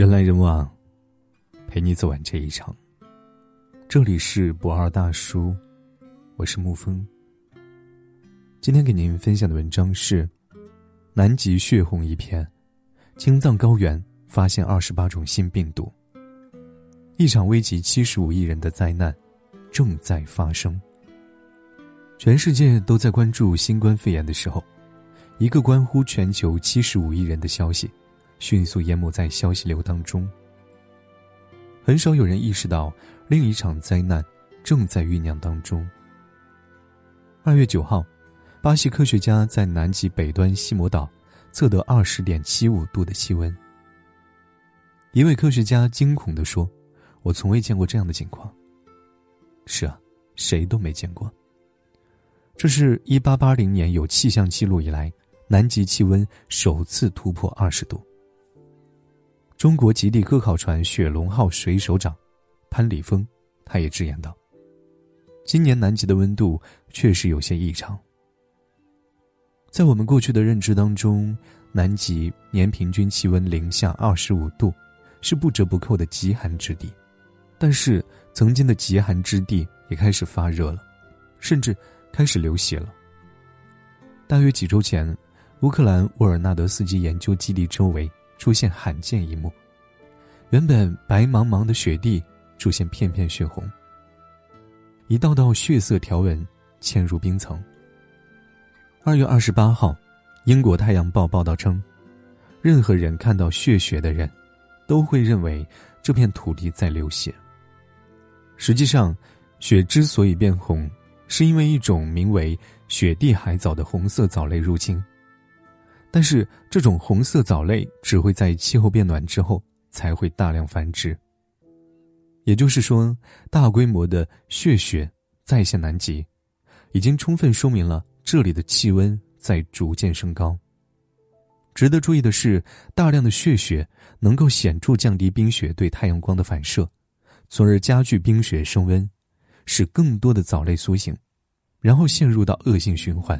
人来人往，陪你走完这一场。这里是不二大叔，我是沐风。今天给您分享的文章是：南极血红一片，青藏高原发现二十八种新病毒，一场危及七十五亿人的灾难正在发生。全世界都在关注新冠肺炎的时候，一个关乎全球七十五亿人的消息，迅速淹没在消息流当中。很少有人意识到，另一场灾难正在酝酿当中。二月九号，巴西科学家在南极北端西摩岛测得二十点七五度的气温。一位科学家惊恐地说：“我从未见过这样的情况。”是啊，谁都没见过。这是一八八零年有气象记录以来，南极气温首次突破二十度。中国极地科考船“雪龙号”水手长潘礼峰，他也直言道：“今年南极的温度确实有些异常。在我们过去的认知当中，南极年平均气温零下二十五度，是不折不扣的极寒之地。但是，曾经的极寒之地也开始发热了，甚至……”开始流血了。大约几周前，乌克兰沃尔纳德斯基研究基地周围出现罕见一幕：原本白茫茫的雪地出现片片血红，一道道血色条纹嵌入冰层。二月二十八号，英国《太阳报》报道称，任何人看到血血的人，都会认为这片土地在流血。实际上，血之所以变红。是因为一种名为雪地海藻的红色藻类入侵，但是这种红色藻类只会在气候变暖之后才会大量繁殖。也就是说，大规模的血雪再现南极，已经充分说明了这里的气温在逐渐升高。值得注意的是，大量的血雪能够显著降低冰雪对太阳光的反射，从而加剧冰雪升温。使更多的藻类苏醒，然后陷入到恶性循环。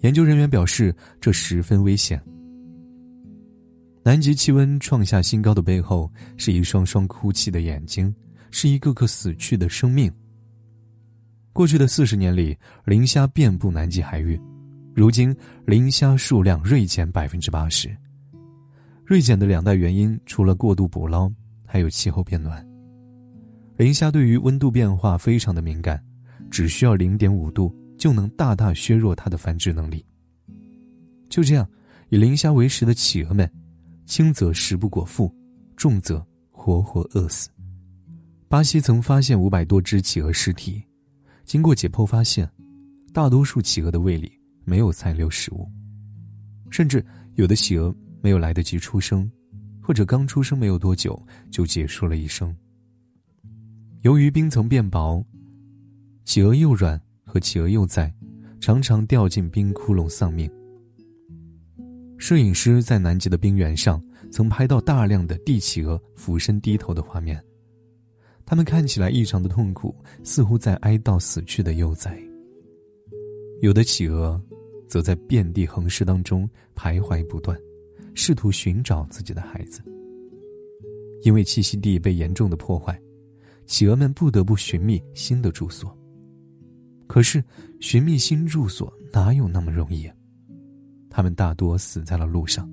研究人员表示，这十分危险。南极气温创下新高的背后，是一双双哭泣的眼睛，是一个个死去的生命。过去的四十年里，磷虾遍布南极海域，如今磷虾数量锐减百分之八十。锐减的两大原因，除了过度捕捞，还有气候变暖。磷虾对于温度变化非常的敏感，只需要零点五度就能大大削弱它的繁殖能力。就这样，以磷虾为食的企鹅们，轻则食不果腹，重则活活饿死。巴西曾发现五百多只企鹅尸体，经过解剖发现，大多数企鹅的胃里没有残留食物，甚至有的企鹅没有来得及出生，或者刚出生没有多久就结束了一生。由于冰层变薄，企鹅幼卵和企鹅幼崽常常掉进冰窟窿丧命。摄影师在南极的冰原上曾拍到大量的帝企鹅俯身低头的画面，它们看起来异常的痛苦，似乎在哀悼死去的幼崽。有的企鹅则在遍地横尸当中徘徊不断，试图寻找自己的孩子。因为栖息地被严重的破坏。企鹅们不得不寻觅新的住所。可是，寻觅新住所哪有那么容易？他们大多死在了路上，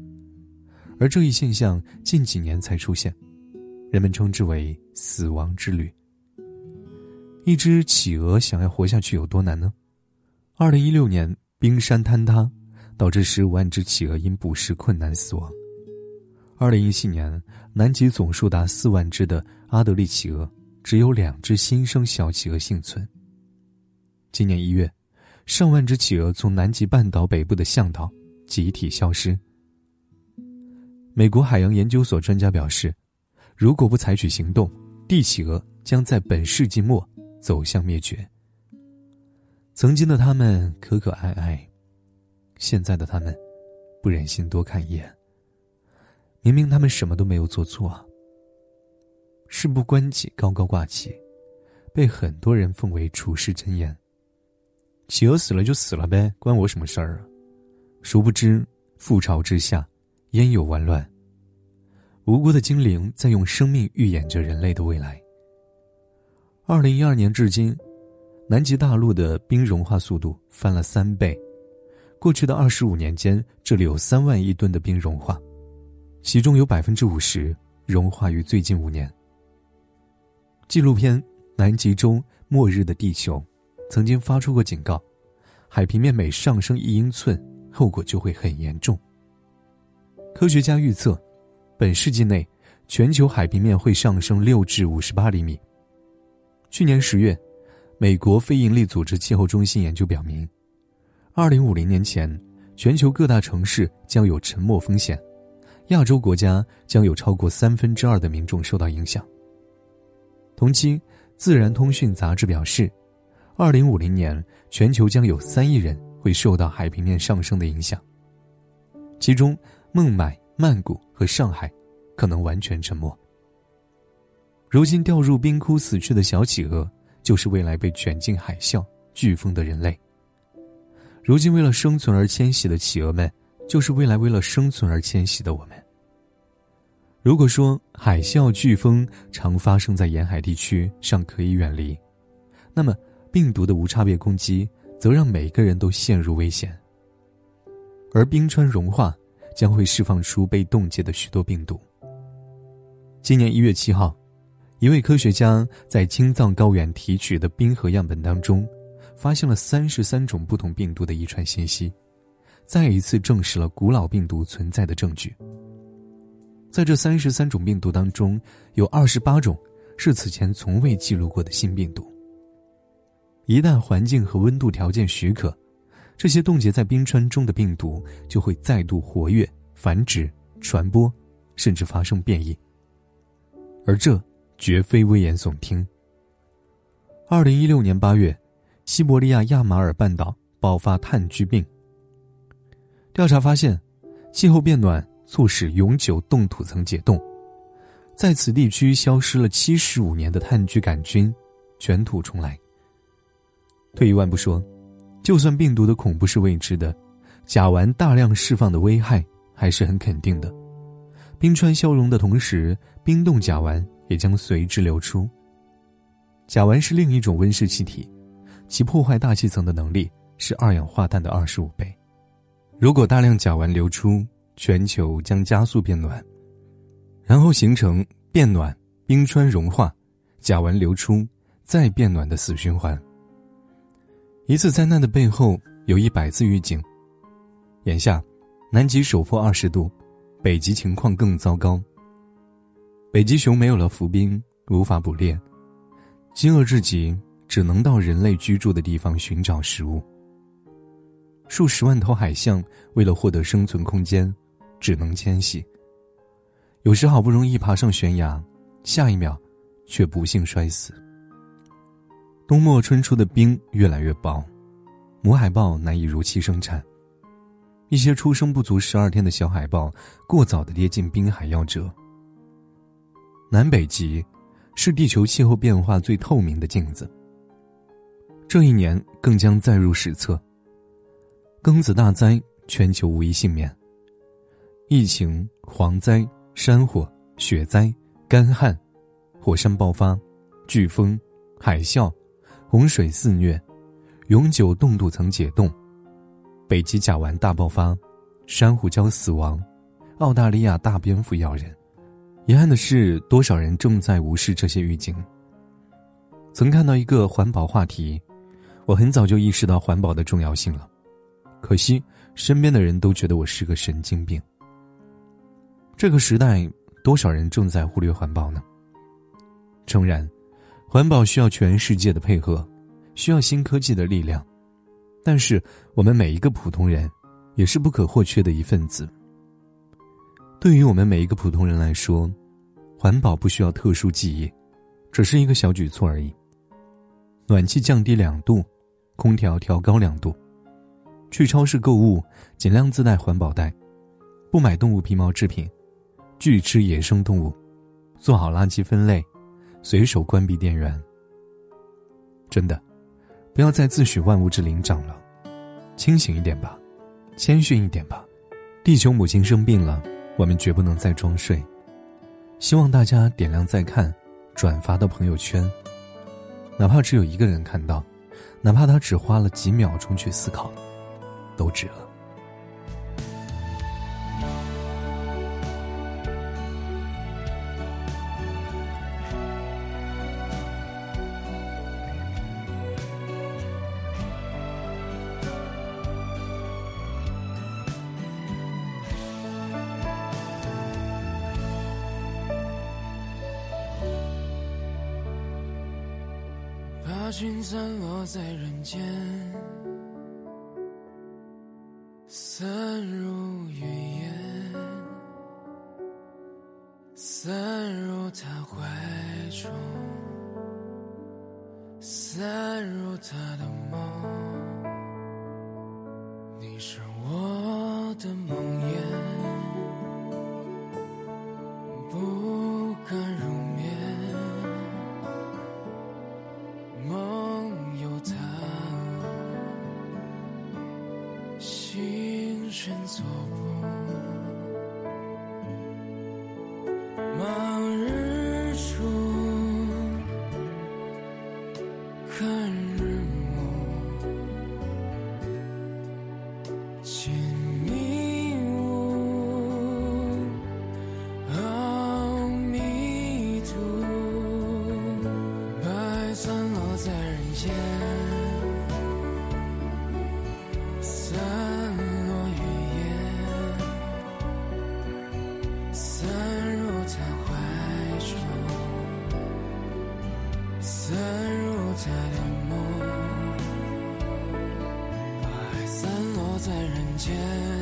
而这一现象近几年才出现，人们称之为“死亡之旅”。一只企鹅想要活下去有多难呢？二零一六年，冰山坍塌，导致十五万只企鹅因捕食困难死亡。二零一七年，南极总数达四万只的阿德利企鹅。只有两只新生小企鹅幸存。今年一月，上万只企鹅从南极半岛北部的向导集体消失。美国海洋研究所专家表示，如果不采取行动，帝企鹅将在本世纪末走向灭绝。曾经的他们可可爱爱，现在的他们不忍心多看一眼。明明他们什么都没有做错。事不关己，高高挂起，被很多人奉为处世箴言。企鹅死了就死了呗，关我什么事儿啊？殊不知，覆巢之下，焉有完卵？无辜的精灵在用生命预演着人类的未来。二零一二年至今，南极大陆的冰融化速度翻了三倍。过去的二十五年间，这里有三万亿吨的冰融化，其中有百分之五十融化于最近五年。纪录片《南极洲末日的地球》曾经发出过警告：海平面每上升一英寸，后果就会很严重。科学家预测，本世纪内，全球海平面会上升六至五十八厘米。去年十月，美国非营利组织气候中心研究表明，二零五零年前，全球各大城市将有沉没风险，亚洲国家将有超过三分之二的民众受到影响。同期，《自然通讯》杂志表示，二零五零年全球将有三亿人会受到海平面上升的影响，其中孟买、曼谷和上海可能完全沉没。如今掉入冰窟死去的小企鹅，就是未来被卷进海啸、飓风的人类。如今为了生存而迁徙的企鹅们，就是未来为了生存而迁徙的我们。如果说海啸、飓风常发生在沿海地区，尚可以远离，那么病毒的无差别攻击，则让每个人都陷入危险。而冰川融化将会释放出被冻结的许多病毒。今年一月七号。一位科学家在青藏高原提取的冰河样本当中，发现了三十三种不同病毒的遗传信息，再一次证实了古老病毒存在的证据。在这三十三种病毒当中，有二十八种是此前从未记录过的新病毒。一旦环境和温度条件许可，这些冻结在冰川中的病毒就会再度活跃、繁殖、传播，甚至发生变异。而这。绝非危言耸听。二零一六年八月，西伯利亚亚马尔半岛爆发炭疽病。调查发现，气候变暖促使永久冻土层解冻，在此地区消失了七十五年的炭疽杆菌卷土重来。退一万步说，就算病毒的恐怖是未知的，甲烷大量释放的危害还是很肯定的。冰川消融的同时，冰冻甲烷。也将随之流出。甲烷是另一种温室气体，其破坏大气层的能力是二氧化碳的二十五倍。如果大量甲烷流出，全球将加速变暖，然后形成变暖、冰川融化、甲烷流出、再变暖的死循环。一次灾难的背后有一百次预警。眼下，南极首破二十度，北极情况更糟糕。北极熊没有了浮冰，无法捕猎，饥饿至极，只能到人类居住的地方寻找食物。数十万头海象为了获得生存空间，只能迁徙。有时好不容易爬上悬崖，下一秒却不幸摔死。冬末春初的冰越来越薄，母海豹难以如期生产，一些出生不足十二天的小海豹过早的跌进冰海夭折。南北极，是地球气候变化最透明的镜子。这一年更将载入史册。庚子大灾，全球无一幸免。疫情、蝗灾、山火、雪灾、干旱、火山爆发、飓风、海啸、洪水肆虐，永久冻土层解冻，北极甲烷大爆发，珊瑚礁死亡，澳大利亚大蝙蝠咬人。遗憾的是，多少人正在无视这些预警。曾看到一个环保话题，我很早就意识到环保的重要性了，可惜身边的人都觉得我是个神经病。这个时代，多少人正在忽略环保呢？诚然，环保需要全世界的配合，需要新科技的力量，但是我们每一个普通人，也是不可或缺的一份子。对于我们每一个普通人来说，环保不需要特殊技艺，只是一个小举措而已。暖气降低两度，空调调高两度，去超市购物尽量自带环保袋，不买动物皮毛制品，拒吃野生动物，做好垃圾分类，随手关闭电源。真的不要再自诩万物之灵长了清醒一点吧谦逊一点吧。地球母亲生病了我们绝不能再装睡。希望大家点亮再看转发到朋友圈。哪怕只有一个人看到哪怕他只花了几秒钟去思考都值了。心散落在人间，散入云烟，散入他怀中，散入他的梦。真走过望日出看日暮见迷雾好迷途白散落在人间。间。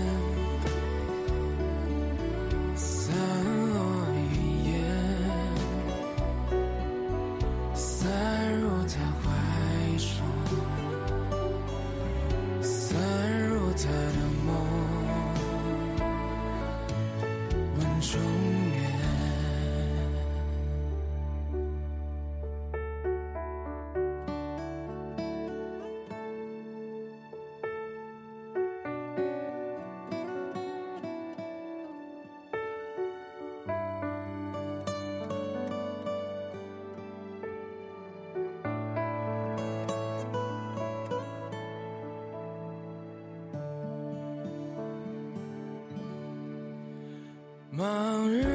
往日。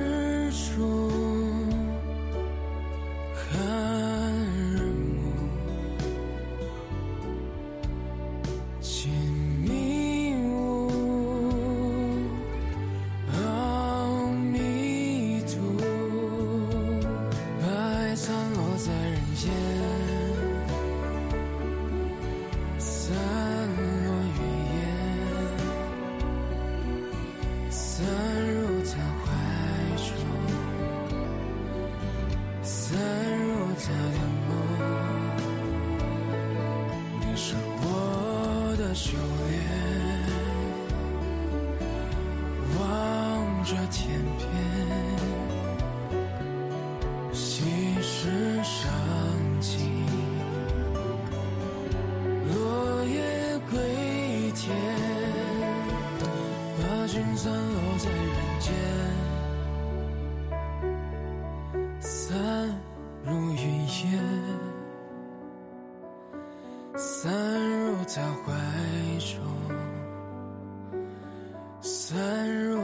怀中，散落。